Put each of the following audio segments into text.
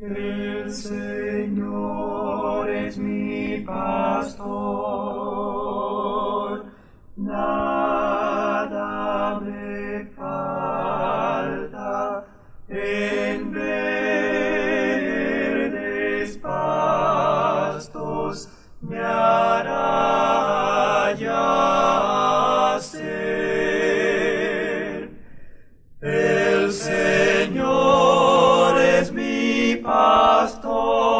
El Señor es mi pastor, nada me falta en verdes pastos me hará yacer. El Señor pastor,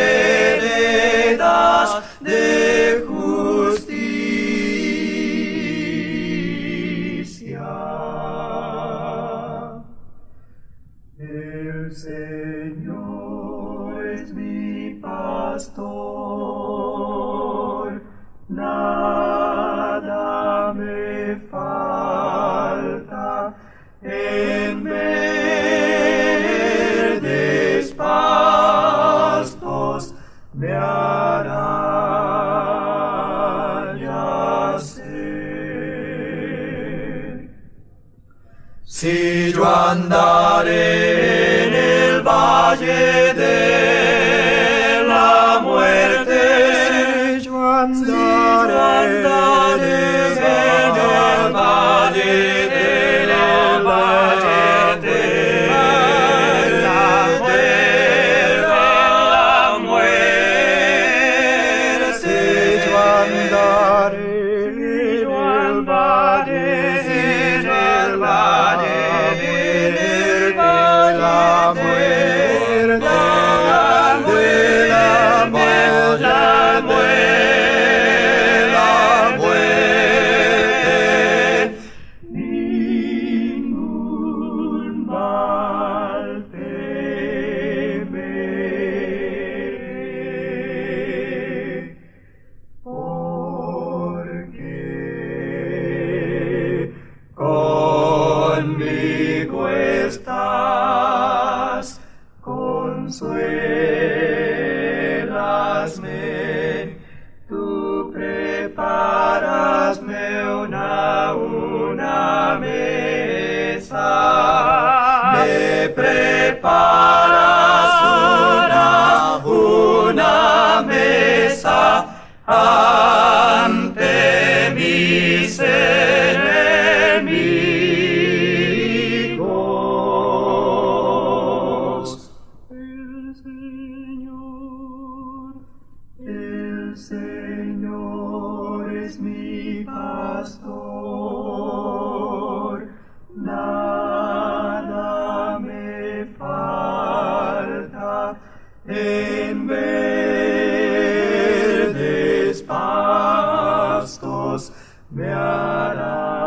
pastor, nada me falta en verdes pastos me hará. Si yo andaré ante mis enemigos. El Señor, el Señor es mi pastor, nada me falta en verdes me hará.